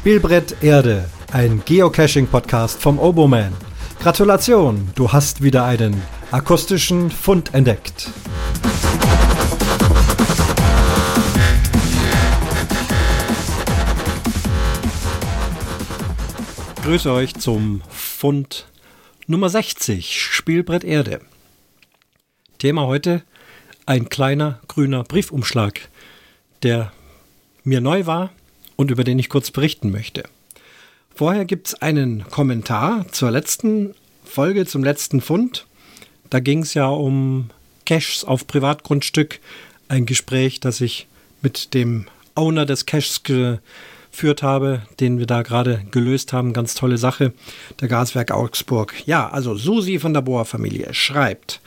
Spielbrett Erde, ein Geocaching-Podcast vom Oboman. Gratulation, du hast wieder einen akustischen Fund entdeckt. Grüße euch zum Fund Nummer 60, Spielbrett Erde. Thema heute ein kleiner grüner Briefumschlag, der mir neu war und über den ich kurz berichten möchte. Vorher gibt es einen Kommentar zur letzten Folge, zum letzten Fund. Da ging es ja um Caches auf Privatgrundstück. Ein Gespräch, das ich mit dem Owner des Caches geführt habe, den wir da gerade gelöst haben. Ganz tolle Sache. Der Gaswerk Augsburg. Ja, also Susi von der Bohr-Familie schreibt.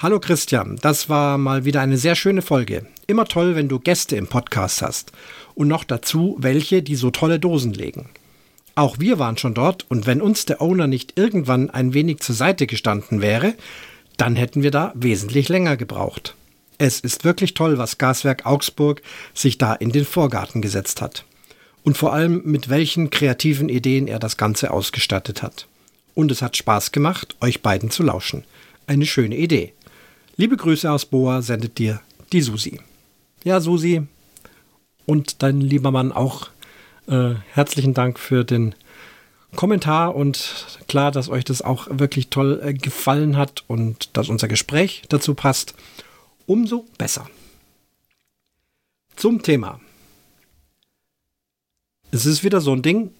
Hallo Christian, das war mal wieder eine sehr schöne Folge. Immer toll, wenn du Gäste im Podcast hast und noch dazu welche, die so tolle Dosen legen. Auch wir waren schon dort und wenn uns der Owner nicht irgendwann ein wenig zur Seite gestanden wäre, dann hätten wir da wesentlich länger gebraucht. Es ist wirklich toll, was Gaswerk Augsburg sich da in den Vorgarten gesetzt hat. Und vor allem mit welchen kreativen Ideen er das Ganze ausgestattet hat. Und es hat Spaß gemacht, euch beiden zu lauschen. Eine schöne Idee. Liebe Grüße aus Boa sendet dir die Susi. Ja, Susi, und dein lieber Mann auch äh, herzlichen Dank für den Kommentar und klar, dass euch das auch wirklich toll äh, gefallen hat und dass unser Gespräch dazu passt. Umso besser. Zum Thema. Es ist wieder so ein Ding,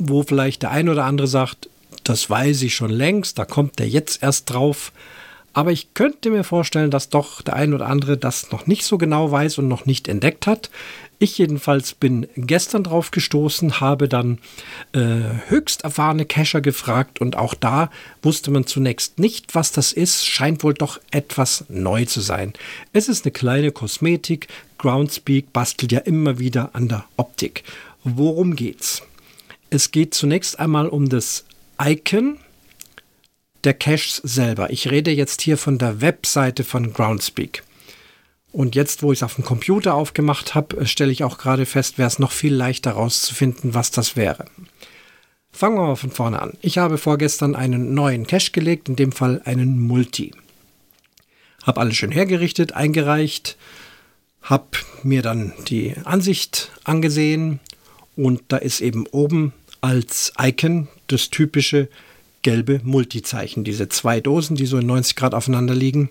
wo vielleicht der ein oder andere sagt, das weiß ich schon längst, da kommt der jetzt erst drauf. Aber ich könnte mir vorstellen, dass doch der ein oder andere das noch nicht so genau weiß und noch nicht entdeckt hat. Ich jedenfalls bin gestern drauf gestoßen, habe dann äh, höchst erfahrene Cacher gefragt und auch da wusste man zunächst nicht, was das ist, scheint wohl doch etwas neu zu sein. Es ist eine kleine Kosmetik, Groundspeak bastelt ja immer wieder an der Optik. Worum geht's? Es geht zunächst einmal um das Icon der Caches selber. Ich rede jetzt hier von der Webseite von Groundspeak. Und jetzt, wo ich es auf dem Computer aufgemacht habe, äh, stelle ich auch gerade fest, wäre es noch viel leichter herauszufinden, was das wäre. Fangen wir mal von vorne an. Ich habe vorgestern einen neuen Cache gelegt, in dem Fall einen Multi. Habe alles schön hergerichtet, eingereicht, habe mir dann die Ansicht angesehen und da ist eben oben als Icon das typische gelbe Multizeichen. Diese zwei Dosen, die so in 90 Grad aufeinander liegen.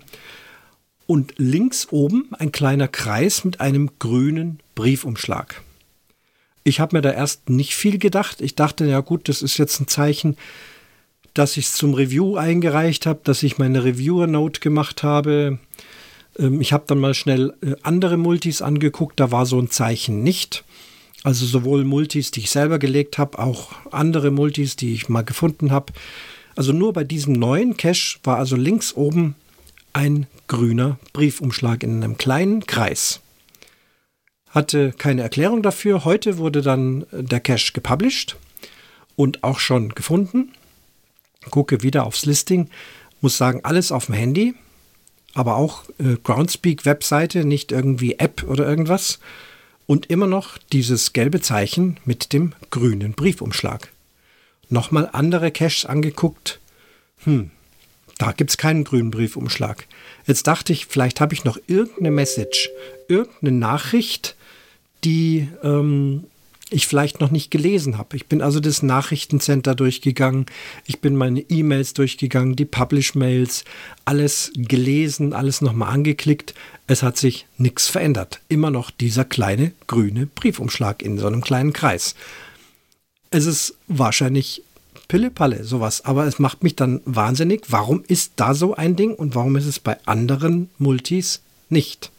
Und links oben ein kleiner Kreis mit einem grünen Briefumschlag. Ich habe mir da erst nicht viel gedacht. Ich dachte, ja gut, das ist jetzt ein Zeichen, dass ich es zum Review eingereicht habe, dass ich meine Reviewer-Note gemacht habe. Ähm, ich habe dann mal schnell äh, andere Multis angeguckt, da war so ein Zeichen nicht. Also sowohl Multis, die ich selber gelegt habe, auch andere Multis, die ich mal gefunden habe. Also nur bei diesem neuen Cache war also links oben ein grüner Briefumschlag in einem kleinen Kreis. Hatte keine Erklärung dafür. Heute wurde dann der Cache gepublished und auch schon gefunden. Gucke wieder aufs Listing. Muss sagen, alles auf dem Handy, aber auch äh, Groundspeak-Webseite, nicht irgendwie App oder irgendwas und immer noch dieses gelbe Zeichen mit dem grünen Briefumschlag. Nochmal andere Caches angeguckt. Hm, da gibt es keinen grünen Briefumschlag. Jetzt dachte ich, vielleicht habe ich noch irgendeine Message, irgendeine Nachricht, die ähm, ich vielleicht noch nicht gelesen habe. Ich bin also das Nachrichtencenter durchgegangen, ich bin meine E-Mails durchgegangen, die Publish-Mails, alles gelesen, alles nochmal angeklickt. Es hat sich nichts verändert. Immer noch dieser kleine grüne Briefumschlag in so einem kleinen Kreis. Es ist wahrscheinlich Pille-Palle, sowas, aber es macht mich dann wahnsinnig. Warum ist da so ein Ding und warum ist es bei anderen Multis nicht?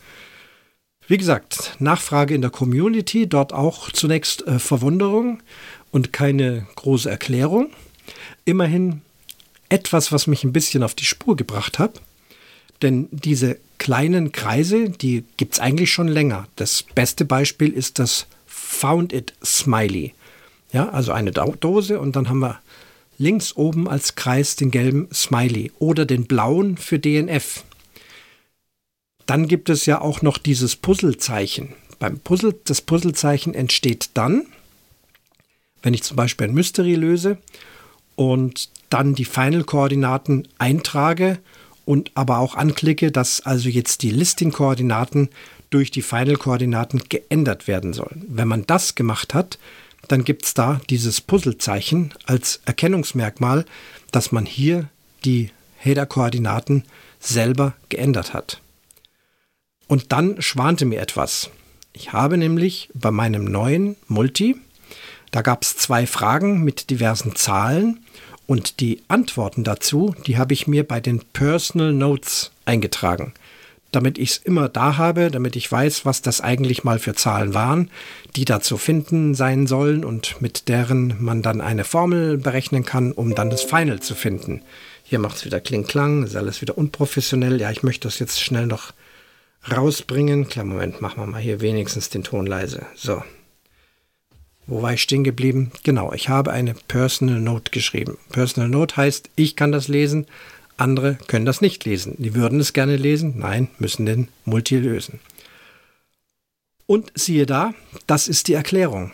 Wie gesagt, Nachfrage in der Community, dort auch zunächst äh, Verwunderung und keine große Erklärung. Immerhin etwas, was mich ein bisschen auf die Spur gebracht hat. Denn diese kleinen Kreise, die gibt es eigentlich schon länger. Das beste Beispiel ist das Found It Smiley. Ja, also eine Dose und dann haben wir links oben als Kreis den gelben Smiley oder den blauen für DNF. Dann gibt es ja auch noch dieses Puzzlezeichen. Beim Puzzle, das Puzzlezeichen entsteht dann, Wenn ich zum Beispiel ein Mystery löse und dann die Final-Koordinaten eintrage und aber auch anklicke, dass also jetzt die Listing-Koordinaten durch die Final-Koordinaten geändert werden sollen. Wenn man das gemacht hat, dann gibt es da dieses Puzzlezeichen als Erkennungsmerkmal, dass man hier die Header-Koordinaten selber geändert hat. Und dann schwante mir etwas. Ich habe nämlich bei meinem neuen Multi, da gab es zwei Fragen mit diversen Zahlen und die Antworten dazu, die habe ich mir bei den Personal Notes eingetragen damit ich es immer da habe, damit ich weiß, was das eigentlich mal für Zahlen waren, die da zu finden sein sollen und mit deren man dann eine Formel berechnen kann, um dann das Final zu finden. Hier macht es wieder Kling-Klang, ist alles wieder unprofessionell. Ja, ich möchte das jetzt schnell noch rausbringen. Klar, Moment, machen wir mal hier wenigstens den Ton leise. So. Wo war ich stehen geblieben? Genau, ich habe eine Personal Note geschrieben. Personal Note heißt, ich kann das lesen, andere können das nicht lesen. Die würden es gerne lesen, nein, müssen den Multi lösen. Und siehe da, das ist die Erklärung.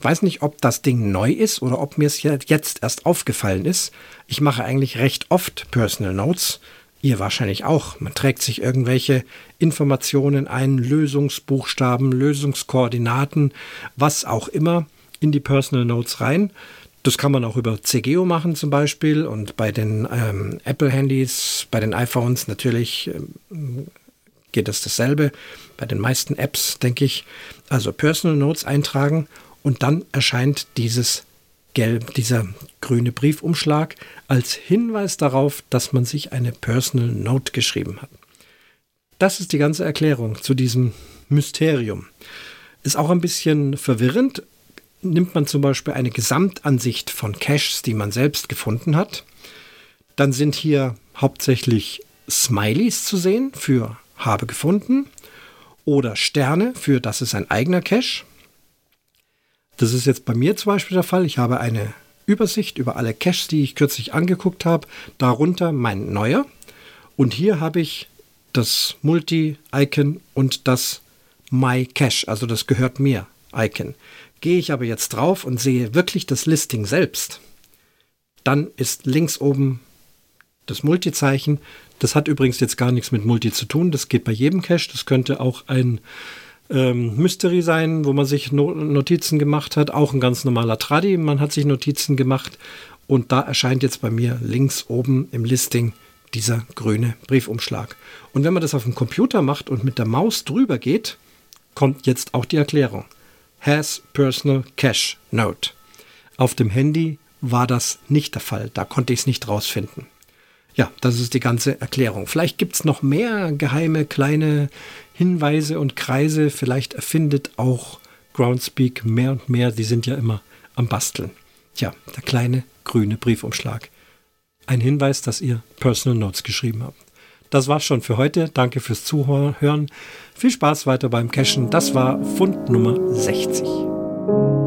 Weiß nicht, ob das Ding neu ist oder ob mir es jetzt erst aufgefallen ist. Ich mache eigentlich recht oft Personal Notes. Ihr wahrscheinlich auch. Man trägt sich irgendwelche Informationen ein, Lösungsbuchstaben, Lösungskoordinaten, was auch immer in die Personal Notes rein. Das kann man auch über CGO machen zum Beispiel und bei den ähm, Apple-Handys, bei den iPhones natürlich ähm, geht es dasselbe. Bei den meisten Apps, denke ich. Also Personal Notes eintragen und dann erscheint dieses gelb, dieser grüne Briefumschlag als Hinweis darauf, dass man sich eine Personal Note geschrieben hat. Das ist die ganze Erklärung zu diesem Mysterium. Ist auch ein bisschen verwirrend, nimmt man zum Beispiel eine Gesamtansicht von Caches, die man selbst gefunden hat, dann sind hier hauptsächlich Smileys zu sehen für habe gefunden oder Sterne für das ist ein eigener Cache. Das ist jetzt bei mir zum Beispiel der Fall. Ich habe eine Übersicht über alle Caches, die ich kürzlich angeguckt habe, darunter mein neuer. Und hier habe ich das Multi-Icon und das My Cache, also das gehört mir Icon. Gehe ich aber jetzt drauf und sehe wirklich das Listing selbst, dann ist links oben das Multi-Zeichen. Das hat übrigens jetzt gar nichts mit Multi zu tun. Das geht bei jedem Cache. Das könnte auch ein ähm, Mystery sein, wo man sich no Notizen gemacht hat. Auch ein ganz normaler Tradi. Man hat sich Notizen gemacht. Und da erscheint jetzt bei mir links oben im Listing dieser grüne Briefumschlag. Und wenn man das auf dem Computer macht und mit der Maus drüber geht, kommt jetzt auch die Erklärung. Has Personal Cache Note. Auf dem Handy war das nicht der Fall. Da konnte ich es nicht rausfinden. Ja, das ist die ganze Erklärung. Vielleicht gibt es noch mehr geheime kleine Hinweise und Kreise. Vielleicht erfindet auch Groundspeak mehr und mehr. Die sind ja immer am Basteln. Tja, der kleine grüne Briefumschlag. Ein Hinweis, dass ihr Personal Notes geschrieben habt. Das war's schon für heute. Danke fürs Zuhören. Viel Spaß weiter beim Cashen. Das war Fund Nummer 60.